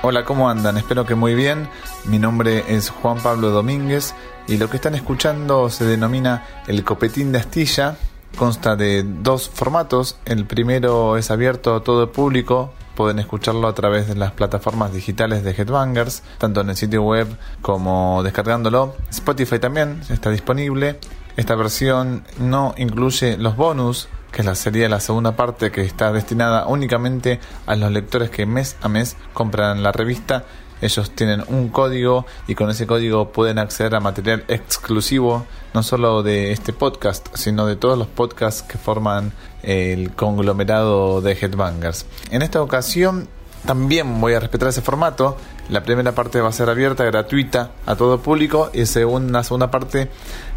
Hola, ¿cómo andan? Espero que muy bien. Mi nombre es Juan Pablo Domínguez y lo que están escuchando se denomina el Copetín de Astilla. Consta de dos formatos. El primero es abierto a todo el público. Pueden escucharlo a través de las plataformas digitales de Headbangers, tanto en el sitio web como descargándolo. Spotify también está disponible. Esta versión no incluye los bonus que la sería la segunda parte que está destinada únicamente a los lectores que mes a mes compran la revista. Ellos tienen un código y con ese código pueden acceder a material exclusivo, no solo de este podcast, sino de todos los podcasts que forman el conglomerado de Headbangers. En esta ocasión también voy a respetar ese formato. La primera parte va a ser abierta, gratuita a todo público y segunda, la segunda parte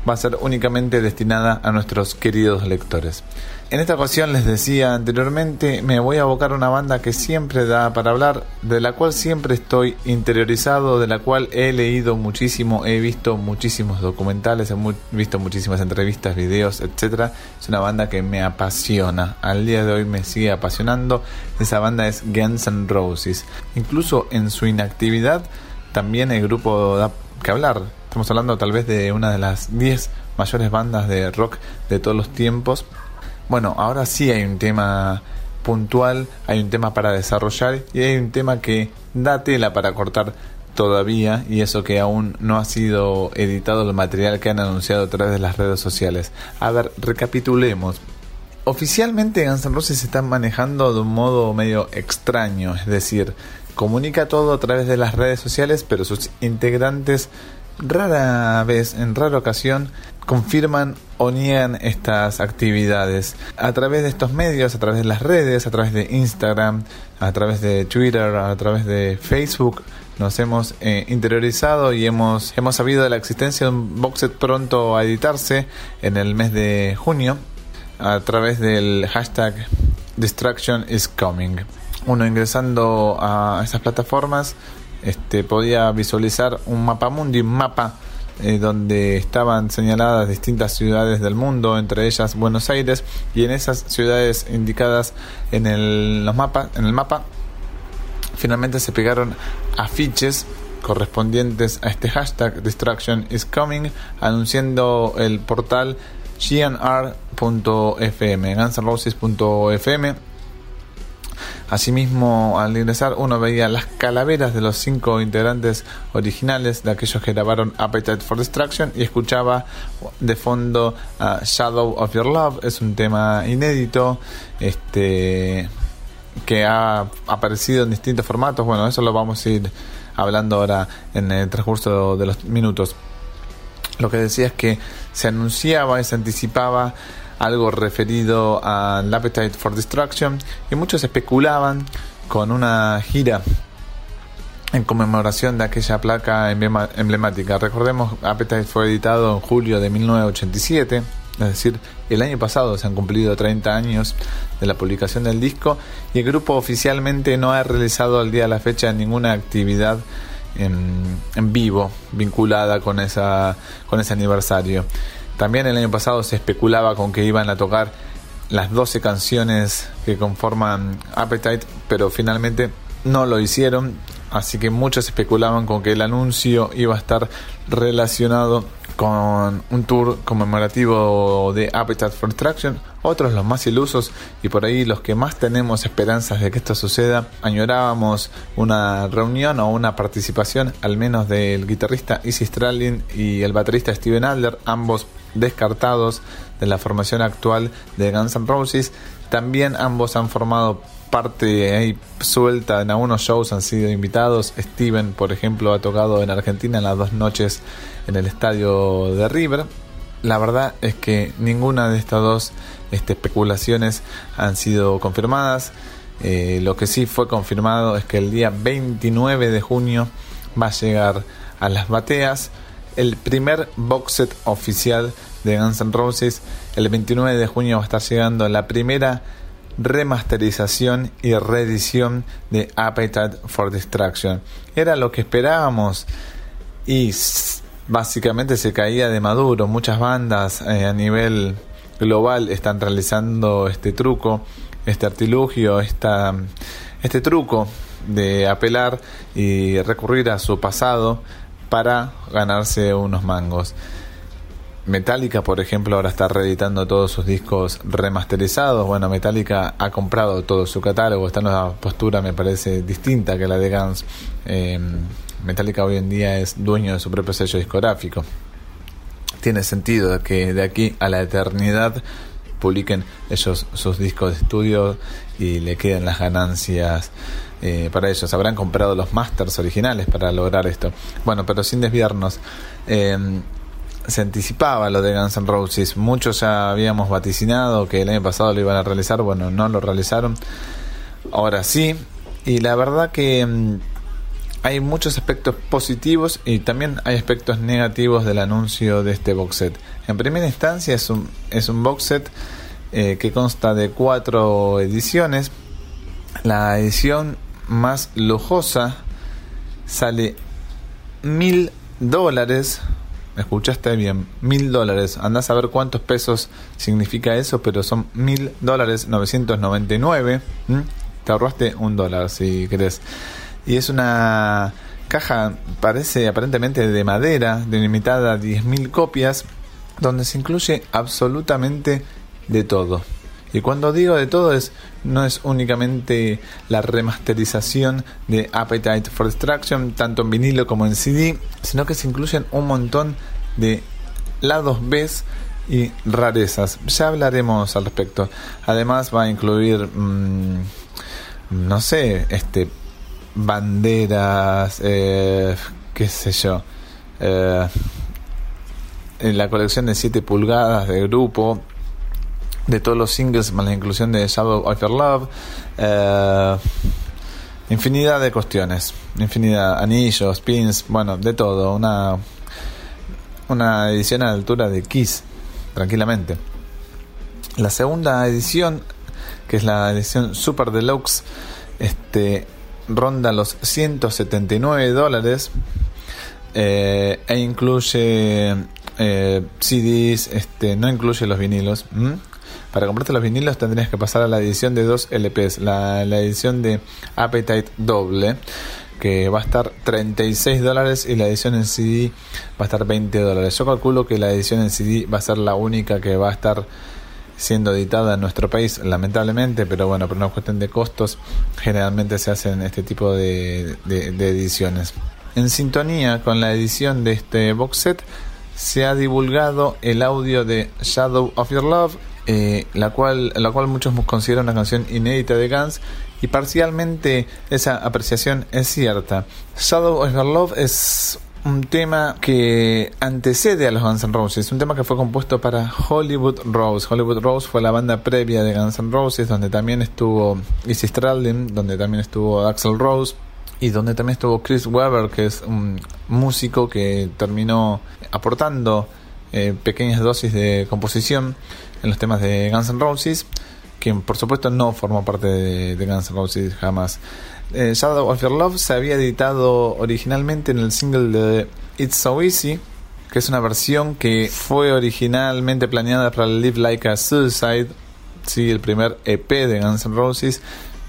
va a ser únicamente destinada a nuestros queridos lectores. En esta ocasión les decía anteriormente, me voy a abocar a una banda que siempre da para hablar, de la cual siempre estoy interiorizado, de la cual he leído muchísimo, he visto muchísimos documentales, he visto muchísimas entrevistas, videos, etc. Es una banda que me apasiona, al día de hoy me sigue apasionando. Esa banda es Guns N' Roses. Incluso en su inactividad también el grupo da que hablar. Estamos hablando tal vez de una de las 10 mayores bandas de rock de todos los tiempos bueno, ahora sí hay un tema puntual, hay un tema para desarrollar y hay un tema que da tela para cortar todavía y eso que aún no ha sido editado el material que han anunciado a través de las redes sociales. A ver, recapitulemos. Oficialmente Guns N' Roses se está manejando de un modo medio extraño, es decir, comunica todo a través de las redes sociales, pero sus integrantes rara vez, en rara ocasión, confirman o niegan estas actividades. A través de estos medios, a través de las redes, a través de Instagram, a través de Twitter, a través de Facebook, nos hemos eh, interiorizado y hemos, hemos sabido de la existencia de un boxet pronto a editarse en el mes de junio a través del hashtag Distraction is coming. Uno ingresando a esas plataformas este, podía visualizar un mapa mundi, un mapa eh, donde estaban señaladas distintas ciudades del mundo, entre ellas Buenos Aires, y en esas ciudades indicadas en el, los mapas, en el mapa, finalmente se pegaron afiches correspondientes a este hashtag Distraction is Coming, anunciando el portal gnr.fm, gunsnroses.fm Asimismo, al ingresar uno veía las calaveras de los cinco integrantes originales de aquellos que grabaron Appetite for Destruction y escuchaba de fondo Shadow of Your Love. Es un tema inédito, este que ha aparecido en distintos formatos. Bueno, eso lo vamos a ir hablando ahora en el transcurso de los minutos. Lo que decía es que se anunciaba y se anticipaba algo referido al Appetite for Destruction y muchos especulaban con una gira en conmemoración de aquella placa emblemática. Recordemos, Appetite fue editado en julio de 1987, es decir, el año pasado se han cumplido 30 años de la publicación del disco y el grupo oficialmente no ha realizado al día de la fecha ninguna actividad en, en vivo vinculada con, esa, con ese aniversario. También el año pasado se especulaba con que iban a tocar las 12 canciones que conforman Appetite, pero finalmente no lo hicieron, así que muchos especulaban con que el anuncio iba a estar relacionado con un tour conmemorativo de Appetite for Destruction, otros los más ilusos y por ahí los que más tenemos esperanzas de que esto suceda, añorábamos una reunión o una participación al menos del guitarrista Izzy Stradlin y el baterista Steven Adler, ambos descartados de la formación actual de Guns N' Roses. También ambos han formado parte ahí suelta en algunos shows, han sido invitados. Steven, por ejemplo, ha tocado en Argentina en las dos noches en el estadio de River. La verdad es que ninguna de estas dos este, especulaciones han sido confirmadas. Eh, lo que sí fue confirmado es que el día 29 de junio va a llegar a las bateas el primer box set oficial de Guns N' Roses. El 29 de junio va a estar llegando la primera remasterización y reedición de Appetite for Destruction. Era lo que esperábamos y básicamente se caía de maduro. Muchas bandas eh, a nivel global están realizando este truco, este artilugio, esta, este truco de apelar y recurrir a su pasado para ganarse unos mangos. Metallica, por ejemplo, ahora está reeditando todos sus discos remasterizados. Bueno, Metallica ha comprado todo su catálogo, está en una postura, me parece, distinta que la de Guns. Eh, Metallica hoy en día es dueño de su propio sello discográfico. Tiene sentido que de aquí a la eternidad publiquen ellos sus discos de estudio y le queden las ganancias eh, para ellos. Habrán comprado los masters originales para lograr esto. Bueno, pero sin desviarnos. Eh, se anticipaba lo de Guns N' Roses. Muchos ya habíamos vaticinado que el año pasado lo iban a realizar. Bueno, no lo realizaron. Ahora sí. Y la verdad que mm, hay muchos aspectos positivos y también hay aspectos negativos del anuncio de este box set. En primera instancia es un, es un box set eh, que consta de cuatro ediciones. La edición más lujosa sale mil dólares escuchaste bien, mil dólares. Andás a ver cuántos pesos significa eso, pero son mil dólares 999. Te ahorraste un dólar si querés. Y es una caja, parece aparentemente de madera, delimitada a 10.000 copias, donde se incluye absolutamente de todo. Y cuando digo de todo es no es únicamente la remasterización de Appetite for Destruction, tanto en vinilo como en CD, sino que se incluyen un montón de lados B y rarezas. Ya hablaremos al respecto. Además va a incluir, mm, no sé, este banderas, eh, qué sé yo. Eh, en la colección de 7 pulgadas de grupo de todos los singles más la inclusión de Shadow of Your Love eh, infinidad de cuestiones infinidad anillos pins bueno de todo una una edición a la altura de Kiss tranquilamente. La segunda edición que es la edición Super Deluxe este ronda los 179 dólares eh, e incluye eh, CDs, este, no incluye los vinilos. Para comprarte los vinilos tendrías que pasar a la edición de dos LPs, la, edición de Appetite doble, que va a estar 36 dólares y la edición en CD va a estar 20 dólares. Yo calculo que la edición en CD va a ser la única que va a estar siendo editada en nuestro país, lamentablemente, pero bueno, por una cuestión de costos, generalmente se hacen este tipo de ediciones. En sintonía con la edición de este box set, se ha divulgado el audio de Shadow of Your Love eh, la, cual, la cual muchos consideran una canción inédita de Guns y parcialmente esa apreciación es cierta. Shadow of Your Love es un tema que antecede a los Guns N' Roses, un tema que fue compuesto para Hollywood Rose. Hollywood Rose fue la banda previa de Guns N' Roses, donde también estuvo Izzy Stradlin, donde también estuvo Axel Rose y donde también estuvo Chris Webber, que es un músico que terminó aportando eh, pequeñas dosis de composición en los temas de Guns N' Roses, quien por supuesto no formó parte de, Guns N' Roses jamás. Eh, Shadow of Your Love se había editado originalmente en el single de It's So Easy, que es una versión que fue originalmente planeada para Live Like a Suicide, sí, el primer EP de Guns N' Roses.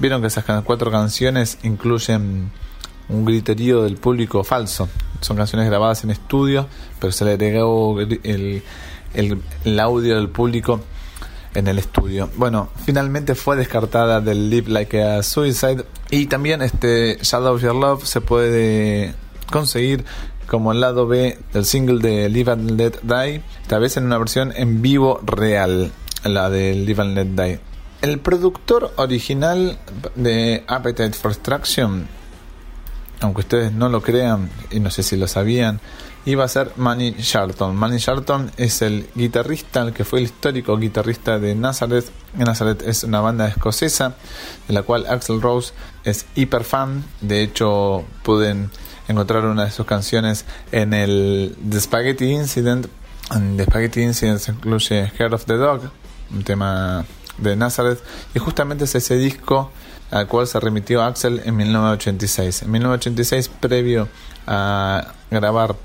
Vieron que esas cuatro canciones incluyen un griterío del público falso. Son canciones grabadas en estudio, pero se le agregó el, el, audio del público en el estudio. Bueno, finalmente fue descartada del Live Like a Suicide y también este Shadow of Your Love se puede conseguir como el lado B del single de Live and Let Die, tal vez en una versión en vivo real, la de Live and Let Die. El productor original de Appetite for Destruction, aunque ustedes no lo crean y no sé si lo sabían, iba a ser Manny Sharton. Manny Sharton es el guitarrista, el que fue el histórico guitarrista de Nazareth. Nazareth es una banda escocesa de la cual Axel Rose es hiper fan. De hecho, pueden encontrar una de sus canciones en el The Spaghetti Incident. En The Spaghetti Incident se incluye Heart of the Dog, un tema de Nazareth. Y justamente es ese disco al cual se remitió Axel en 1986. En 1986, previo a grabar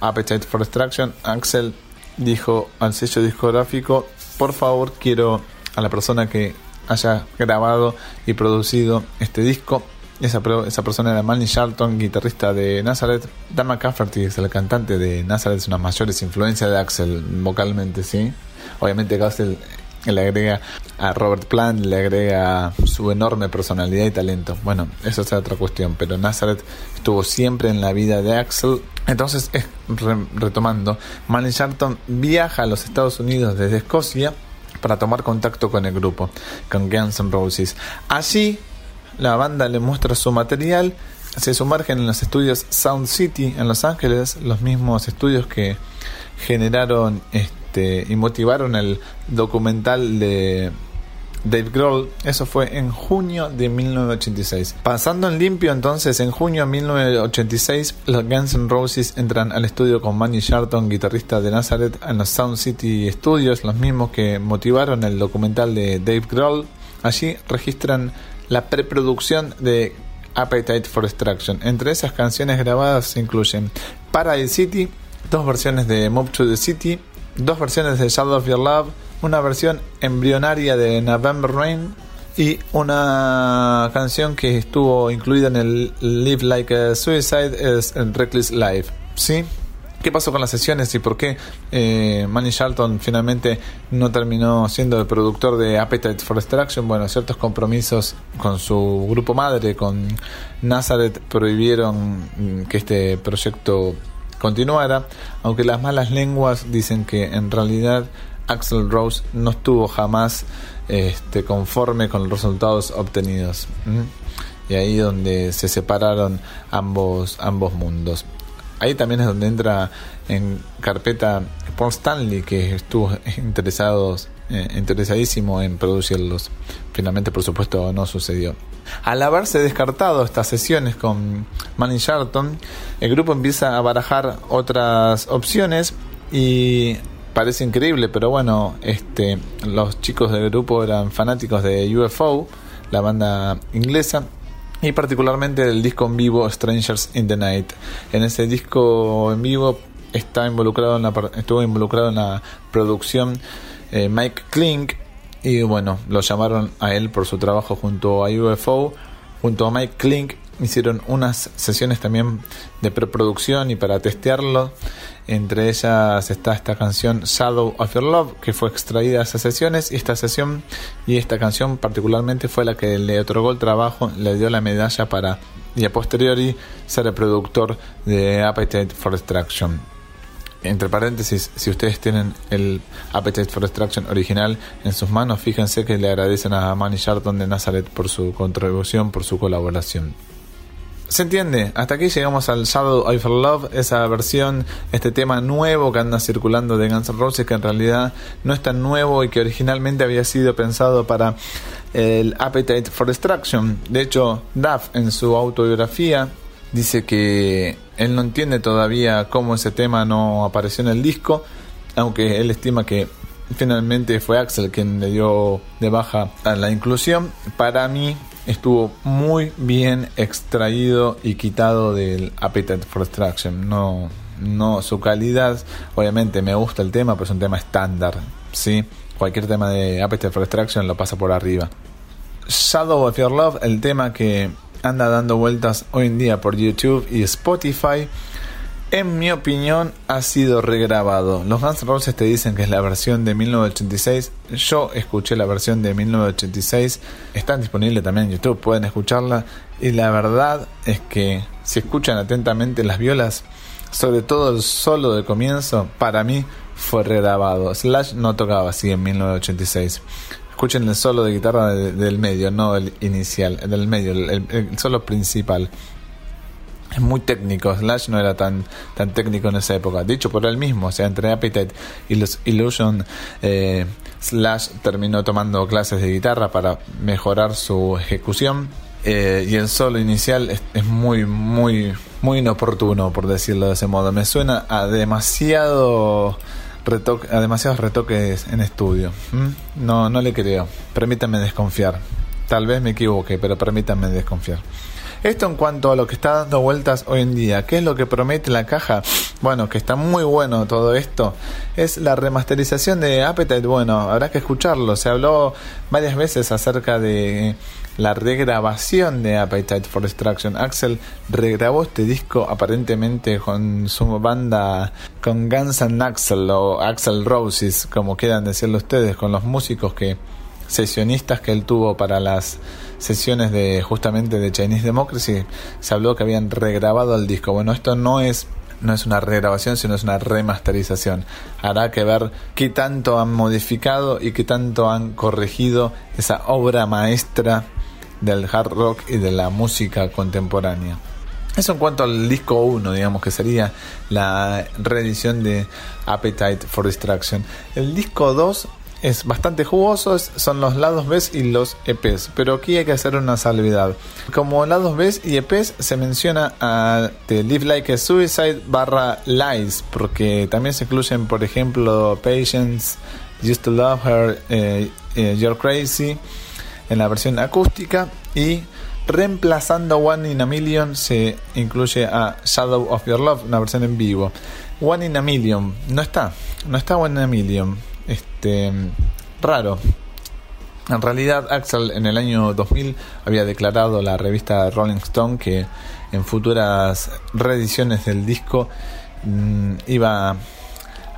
Appetite for Destruction, Axel dijo al sello discográfico, por favor quiero a la persona que haya grabado y producido este disco esa, persona era Manny Sharton, guitarrista de Nazareth. Dan McCafferty es el cantante de Nazareth, es una mayores influencias de Axel vocalmente, ¿sí? Obviamente Axel le agrega a Robert Plant, le agrega su enorme personalidad y talento. Bueno, eso es otra cuestión, pero Nazareth estuvo siempre en la vida de Axel. Entonces, retomando, Manny Sharton viaja a los Estados Unidos desde Escocia para tomar contacto con el grupo, con Guns N' Roses. Allí, la banda le muestra su material, se sumergen en los estudios Sound City en Los Ángeles, los mismos estudios que generaron este, y motivaron el documental de Dave Grohl. Eso fue en junio de 1986. Pasando en limpio entonces, en junio de 1986, los Guns N' Roses entran al estudio con Manny Sharton, guitarrista de Nazareth, en los Sound City Studios, los mismos que motivaron el documental de Dave Grohl. Allí registran la preproducción de Appetite for Destruction. Entre esas canciones grabadas se incluyen Paradise City, dos versiones de Move to the City, dos versiones de Shadow of Your Love, una versión embrionaria de November Rain y una canción que estuvo incluida en el Live Like a Suicide es Reckless Life. ¿Sí? ¿Qué pasó con las sesiones y por qué eh, Manny Sharton finalmente no terminó siendo el productor de Appetite for Destruction? Bueno, ciertos compromisos con su grupo madre, con Nazareth, prohibieron que este proyecto continuara, aunque las malas lenguas dicen que en realidad Axel Rose no estuvo jamás este, conforme con los resultados obtenidos. Y ahí donde se separaron ambos, ambos mundos. Ahí también es donde entra en carpeta Paul Stanley, que estuvo interesado, eh, interesadísimo en producirlos. Finalmente, por supuesto, no sucedió. Al haberse descartado estas sesiones con Manny Sharton, el grupo empieza a barajar otras opciones y parece increíble, pero bueno, este, los chicos del grupo eran fanáticos de UFO, la banda inglesa, y particularmente del disco en vivo Strangers in the Night. En ese disco en vivo está involucrado en la, estuvo involucrado en la producción eh, Mike Klink y bueno, lo llamaron a él por su trabajo junto a UFO, junto a Mike Klink hicieron unas sesiones también de preproducción y para testearlo. Entre ellas está esta canción Shadow of Your Love, que fue extraída de esas sesiones. Y esta sesión y esta canción particularmente fue la que le otorgó el trabajo, le dio la medalla para, y a posteriori, ser el productor de Appetite for Destruction. Entre paréntesis, si ustedes tienen el Appetite for Destruction original en sus manos, fíjense que le agradecen a Manny Sharton de Nazareth por su contribución, por su colaboración. Se entiende, hasta aquí llegamos al Shadow of Love, esa versión, este tema nuevo que anda circulando de Guns N' Roses, que en realidad no es tan nuevo y que originalmente había sido pensado para el Appetite for Destruction. De hecho, Duff en su autobiografía dice que él no entiende todavía cómo ese tema no apareció en el disco, aunque él estima que finalmente fue Axel quien le dio de baja a la inclusión. Para mí, estuvo muy bien extraído y quitado del Appetite for Destruction. No, no, su calidad, obviamente me gusta el tema, pero es un tema estándar. ¿sí? Cualquier tema de Appetite for Destruction lo pasa por arriba. Shadow of Your Love, el tema que anda dando vueltas hoy en día por YouTube y Spotify en mi opinión, ha sido regrabado. Los Guns N' Roses te dicen que es la versión de 1986. Yo escuché la versión de 1986. Está disponible también en YouTube, pueden escucharla. Y la verdad es que si escuchan atentamente las violas, sobre todo el solo de comienzo, para mí fue regrabado. Slash no tocaba así en 1986. Escuchen el solo de guitarra del medio, no el inicial, el del medio, el solo principal es muy técnico. Slash no era tan, tan técnico en esa época. Dicho por él mismo, o sea, entre Appetite y los Illusion, eh, Slash terminó tomando clases de guitarra para mejorar su ejecución. Eh, y el solo inicial es, muy, muy, muy inoportuno, por decirlo de ese modo. Me suena a demasiado retoque, a demasiados retoques en estudio. ¿Mm? No, no le creo. Permítanme desconfiar. Tal vez me equivoque, pero permítanme desconfiar. Esto en cuanto a lo que está dando vueltas hoy en día. ¿Qué es lo que promete la caja? bueno, que está muy bueno todo esto, es la remasterización de Appetite. Bueno, habrá que escucharlo. Se habló varias veces acerca de la regrabación de Appetite for Destruction. Axel regrabó este disco aparentemente con su banda, con Guns N' Axel o Axel Roses, como quieran decirlo ustedes, con los músicos que sesionistas que él tuvo para las sesiones de justamente de Chinese Democracy, se habló que habían regrabado el disco. Bueno, esto no es no es una regrabación, sino es una remasterización. Hará que ver qué tanto han modificado y qué tanto han corregido esa obra maestra del hard rock y de la música contemporánea. Eso en cuanto al disco 1, digamos que sería la reedición de Appetite for Destruction. El disco 2 es bastante jugoso, son los lados B y los EPs, pero aquí hay que hacer una salvedad. Como lados B y EPs se menciona a The Live Like a Suicide barra Lies, porque también se incluyen, por ejemplo, Patience, Used to Love Her, eh, eh, You're Crazy en la versión acústica y reemplazando One in a Million se incluye a Shadow of Your Love, una versión en vivo. One in a Million no está, no está One in a Million este, raro. En realidad, Axel en el año 2000 había declarado la revista Rolling Stone que en futuras reediciones del disco mm, iba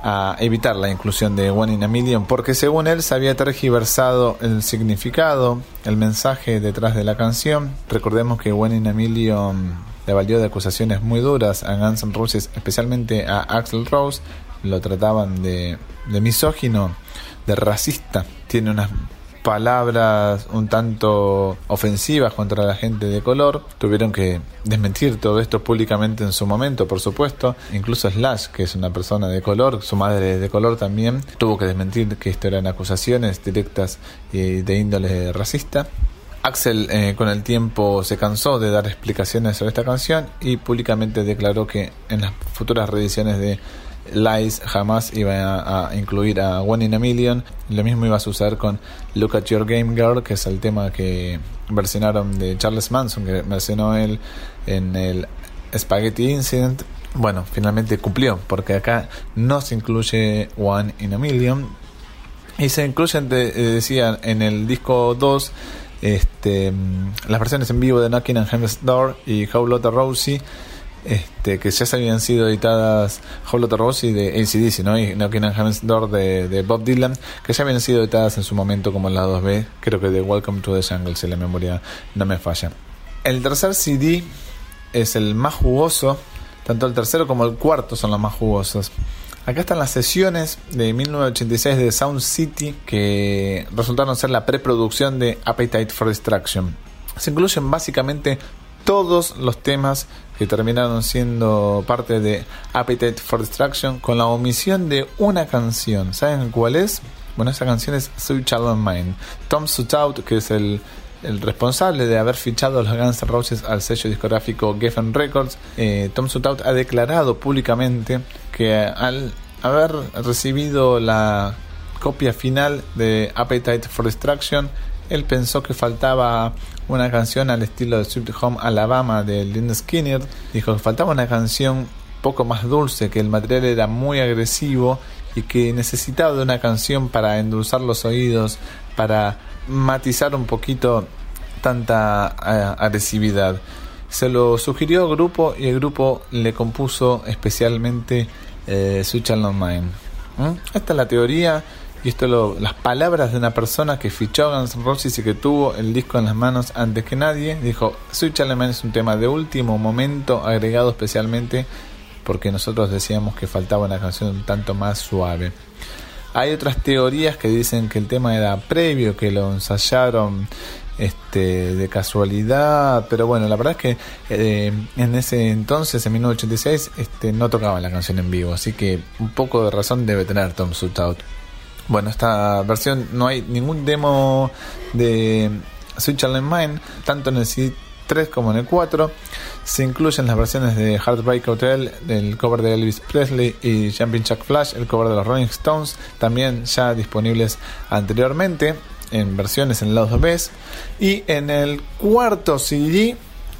a evitar la inclusión de One in a Million porque según él se había tergiversado el significado, el mensaje detrás de la canción. Recordemos que One in a Million le valió de acusaciones muy duras a Guns N' Roses, especialmente a Axel Rose, lo trataban de, de misógino, de racista. Tiene unas palabras un tanto ofensivas contra la gente de color. Tuvieron que desmentir todo esto públicamente en su momento, por supuesto. Incluso Slash, que es una persona de color, su madre de color también, tuvo que desmentir que esto eran acusaciones directas y de índole racista. Axel eh, con el tiempo se cansó de dar explicaciones sobre esta canción y públicamente declaró que en las futuras reediciones de Lies jamás iba a, incluir a One in a Million. Lo mismo iba a suceder con Look at Your Game Girl, que es el tema que versionaron de Charles Manson, que versionó él en el Spaghetti Incident. Bueno, finalmente cumplió, porque acá no se incluye One in a Million. Y se incluyen, eh, decía, en el disco 2 este, mm, las versiones en vivo de Knocking on Heaven's Door y How Lotta Rosie este, que ya se habían sido editadas Hollow Rose y de ACDC, ¿no? Y No King Heaven's Door de, de, Bob Dylan, que ya habían sido editadas en su momento como la 2B, creo que de Welcome to the Jungle, si la memoria no me falla. El tercer CD es el más jugoso, tanto el tercero como el cuarto son los más jugosos. Acá están las sesiones de 1986 de Sound City que resultaron ser la preproducción de Appetite for Destruction. Se incluyen básicamente todos los temas que terminaron siendo parte de Appetite for Destruction con la omisión de una canción. ¿Saben cuál es? Bueno, esa canción es Sweet Child Mine. Tom Sutout, que es el, responsable de haber fichado a los Guns N' Roses al sello discográfico Geffen Records, eh, Tom Sutout ha declarado públicamente que al haber recibido la copia final de Appetite for Destruction, él pensó que faltaba una canción al estilo de Sweet Home Alabama de Lynn Skinner. Dijo que faltaba una canción poco más dulce, que el material era muy agresivo y que necesitaba de una canción para endulzar los oídos, para matizar un poquito tanta eh, agresividad. Se lo sugirió al grupo y el grupo le compuso especialmente eh, Switch Mine. ¿Mm? Esta es la teoría y esto lo, las palabras de una persona que fichó a Guns N' Roses y que tuvo el disco en las manos antes que nadie. Dijo, Alemán es un tema de último momento, agregado especialmente porque nosotros decíamos que faltaba una canción un tanto más suave. Hay otras teorías que dicen que el tema era previo, que lo ensayaron este, de casualidad, pero bueno, la verdad es que eh, en ese entonces, en 1986, este, no tocaba la canción en vivo, así que un poco de razón debe tener Tom Sutout. Bueno, esta versión no hay ningún demo de Switch Online Mine, tanto en el CD3 como en el 4. Se incluyen las versiones de Heartbreak Hotel, el cover de Elvis Presley y Jumping Chuck Flash, el cover de los Rolling Stones, también ya disponibles anteriormente en versiones en lados B. Y en el cuarto CD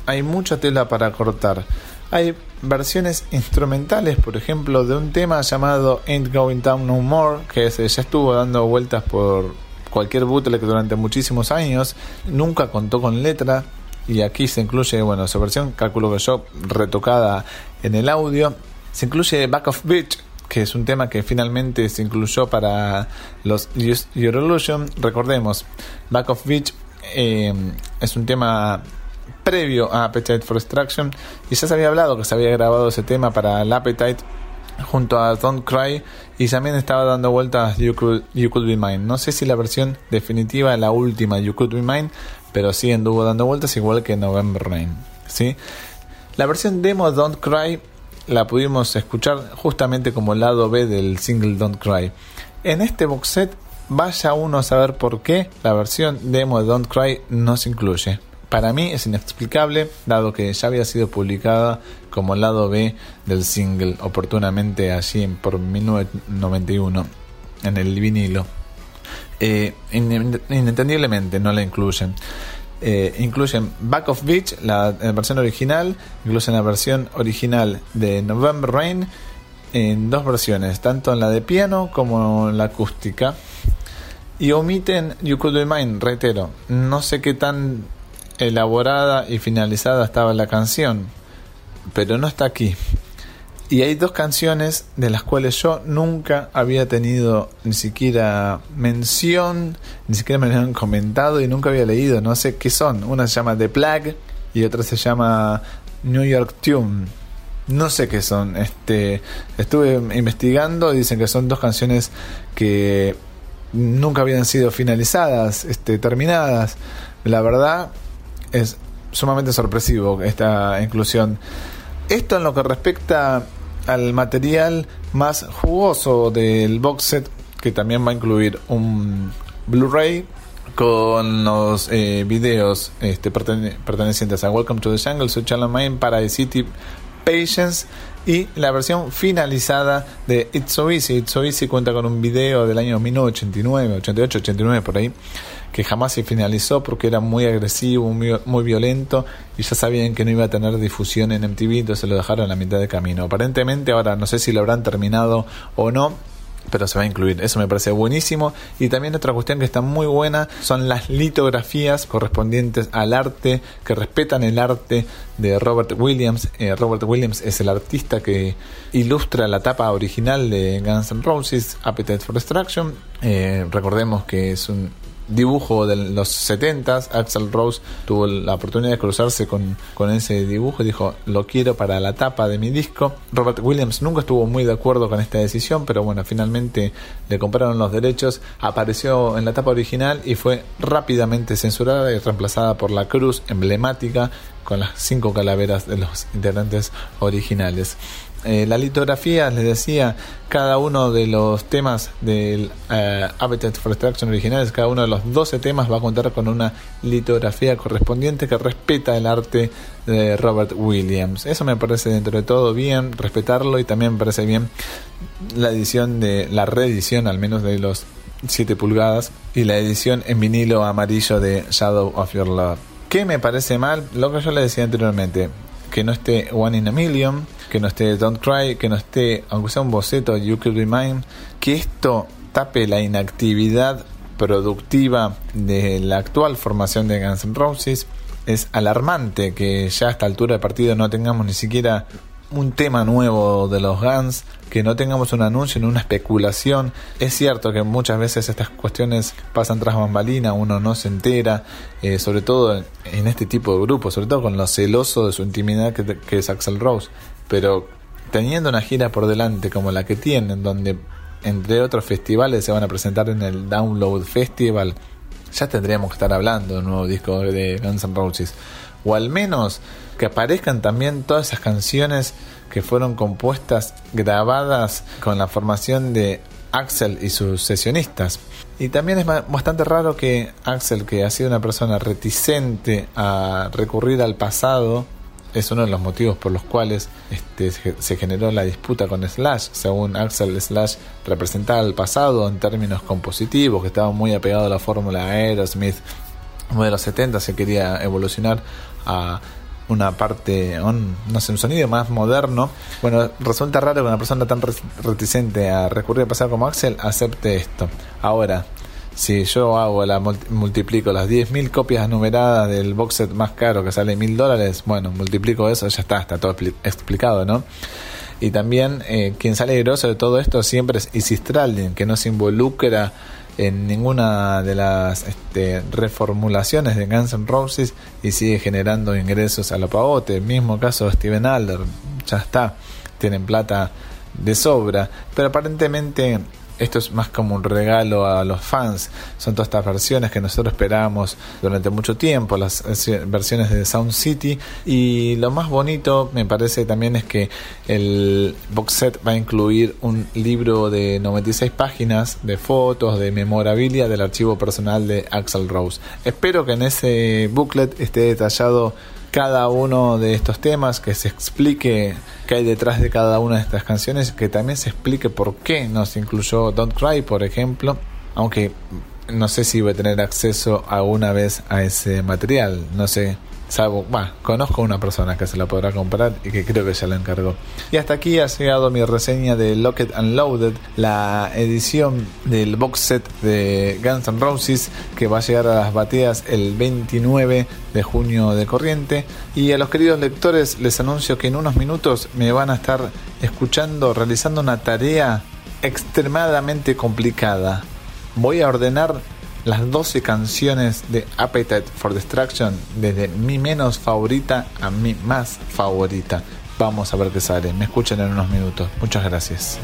hay mucha tela para cortar. Hay versiones instrumentales, por ejemplo, de un tema llamado Ain't Going Down No More, que ya estuvo dando vueltas por cualquier bootleg durante muchísimos años, nunca contó con letra, y aquí se incluye, bueno, su versión, calculo que yo, retocada en el audio. Se incluye Back of Beach, que es un tema que finalmente se incluyó para los Your Illusion. Recordemos, Back of Beach eh, es un tema previo a Appetite for Destruction y ya se había hablado que se había grabado ese tema para el Appetite junto a Don't Cry y también estaba dando vueltas you Could, you Could Be Mine. No sé si la versión definitiva, la última You Could Be Mine, pero sí anduvo dando vueltas igual que November Rain. ¿sí? La versión demo Don't Cry la pudimos escuchar justamente como lado B del single Don't Cry. En este box set vaya uno a saber por qué la versión demo de Don't Cry no se incluye. Para mí es inexplicable, dado que ya había sido publicada como lado B del single oportunamente allí por 1991 en el vinilo. Eh, inentendiblemente no la incluyen. Eh, incluyen Back of Beach, la, versión original, incluyen la versión original de November Rain en dos versiones, tanto en la de piano como en la acústica. Y omiten You Could Be Mine, reitero, no sé qué tan elaborada y finalizada estaba la canción, pero no está aquí. Y hay dos canciones de las cuales yo nunca había tenido ni siquiera mención, ni siquiera me habían comentado y nunca había leído, no sé qué son. Una se llama The Plague y otra se llama New York Tune. No sé qué son. Este, estuve investigando y dicen que son dos canciones que nunca habían sido finalizadas, este, terminadas. La verdad es sumamente sorpresivo esta inclusión. Esto en lo que respecta al material más jugoso del box set, que también va a incluir un Blu-ray con los eh, videos este, pertenecientes a Welcome to the Jungle, Such a Mind, City Patience y la versión finalizada de It's So Easy. It's So Easy cuenta con un video del año 1989, 88, 89 por ahí, que jamás se finalizó porque era muy agresivo, muy, violento y ya sabían que no iba a tener difusión en MTV, entonces lo dejaron a la mitad de camino. Aparentemente ahora no sé si lo habrán terminado o no, pero se va a incluir. Eso me parece buenísimo. Y también otra cuestión que está muy buena son las litografías correspondientes al arte, que respetan el arte de Robert Williams. Eh, Robert Williams es el artista que ilustra la tapa original de Guns N' Roses, Appetite for Destruction. Eh, recordemos que es un dibujo de los 70 Axel Rose tuvo la oportunidad de cruzarse con, con ese dibujo y dijo lo quiero para la tapa de mi disco Robert Williams nunca estuvo muy de acuerdo con esta decisión pero bueno finalmente le compraron los derechos apareció en la tapa original y fue rápidamente censurada y reemplazada por la cruz emblemática con las cinco calaveras de los integrantes originales eh, la litografía, les decía, cada uno de los temas del uh, Habitat for Destruction originales, cada uno de los 12 temas va a contar con una litografía correspondiente que respeta el arte de Robert Williams. Eso me parece dentro de todo bien, respetarlo y también me parece bien la edición de la reedición al menos de los 7 pulgadas y la edición en vinilo amarillo de Shadow of Your Love. ¿Qué me parece mal? Lo que yo le decía anteriormente, que no esté One in a Million, que no esté Don't Cry, que no esté, aunque sea un boceto, You Could Be Mine, que esto tape la inactividad productiva de la actual formación de Guns N' Roses. Es alarmante que ya a esta altura de partido no tengamos ni siquiera un tema nuevo de los Guns, que no tengamos un anuncio ni una especulación. Es cierto que muchas veces estas cuestiones pasan tras bambalina, uno no se entera, eh, sobre todo en este tipo de grupos, sobre todo con lo celoso de su intimidad que, que es Axel Rose. Pero teniendo una gira por delante como la que tienen, donde entre otros festivales se van a presentar en el Download Festival, ya tendríamos que estar hablando de un nuevo disco de Guns N' Roses. O al menos que aparezcan también todas esas canciones que fueron compuestas, grabadas con la formación de Axel y sus sesionistas. Y también es bastante raro que Axel, que ha sido una persona reticente a recurrir al pasado, es uno de los motivos por los cuales este, se generó la disputa con Slash. Según Axel, Slash representaba el pasado en términos compositivos, que estaba muy apegado a la fórmula Aerosmith. de los 70 se quería evolucionar a una parte, un, no sé, un sonido más moderno. Bueno, resulta raro que una persona tan reticente a recurrir a pasar como Axel acepte esto. Ahora, si yo hago la multiplico las 10.000 copias numeradas del box set más caro que sale mil dólares, bueno, multiplico eso, ya está, está todo explicado, ¿no? Y también eh, quien sale grosso de todo esto siempre es Isis que no se involucra en ninguna de las este, reformulaciones de Guns N' Roses y sigue generando ingresos a lo pavote. Mismo caso de Steven Adler, ya está, tienen plata de sobra, pero aparentemente esto es más como un regalo a los fans. Son todas estas versiones que nosotros esperábamos durante mucho tiempo, las versiones de Sound City. Y lo más bonito me parece también es que el box set va a incluir un libro de 96 páginas de fotos, de memorabilia del archivo personal de Axel Rose. Espero que en ese booklet esté detallado cada uno de estos temas, que se explique qué hay detrás de cada una de estas canciones, que también se explique por qué nos incluyó Don't Cry, por ejemplo, aunque no sé si voy a tener acceso alguna vez a ese material, no sé Salvo, conozco una persona que se la podrá comprar y que creo que ya la encargó. Y hasta aquí ha llegado mi reseña de Locked and Loaded, la edición del box set de Guns N' Roses que va a llegar a las bateas el 29 de junio de corriente. Y a los queridos lectores les anuncio que en unos minutos me van a estar escuchando, realizando una tarea extremadamente complicada. Voy a ordenar las 12 canciones de Appetite for Destruction desde mi menos favorita a mi más favorita. Vamos a ver qué sale. Me escuchan en unos minutos. Muchas gracias.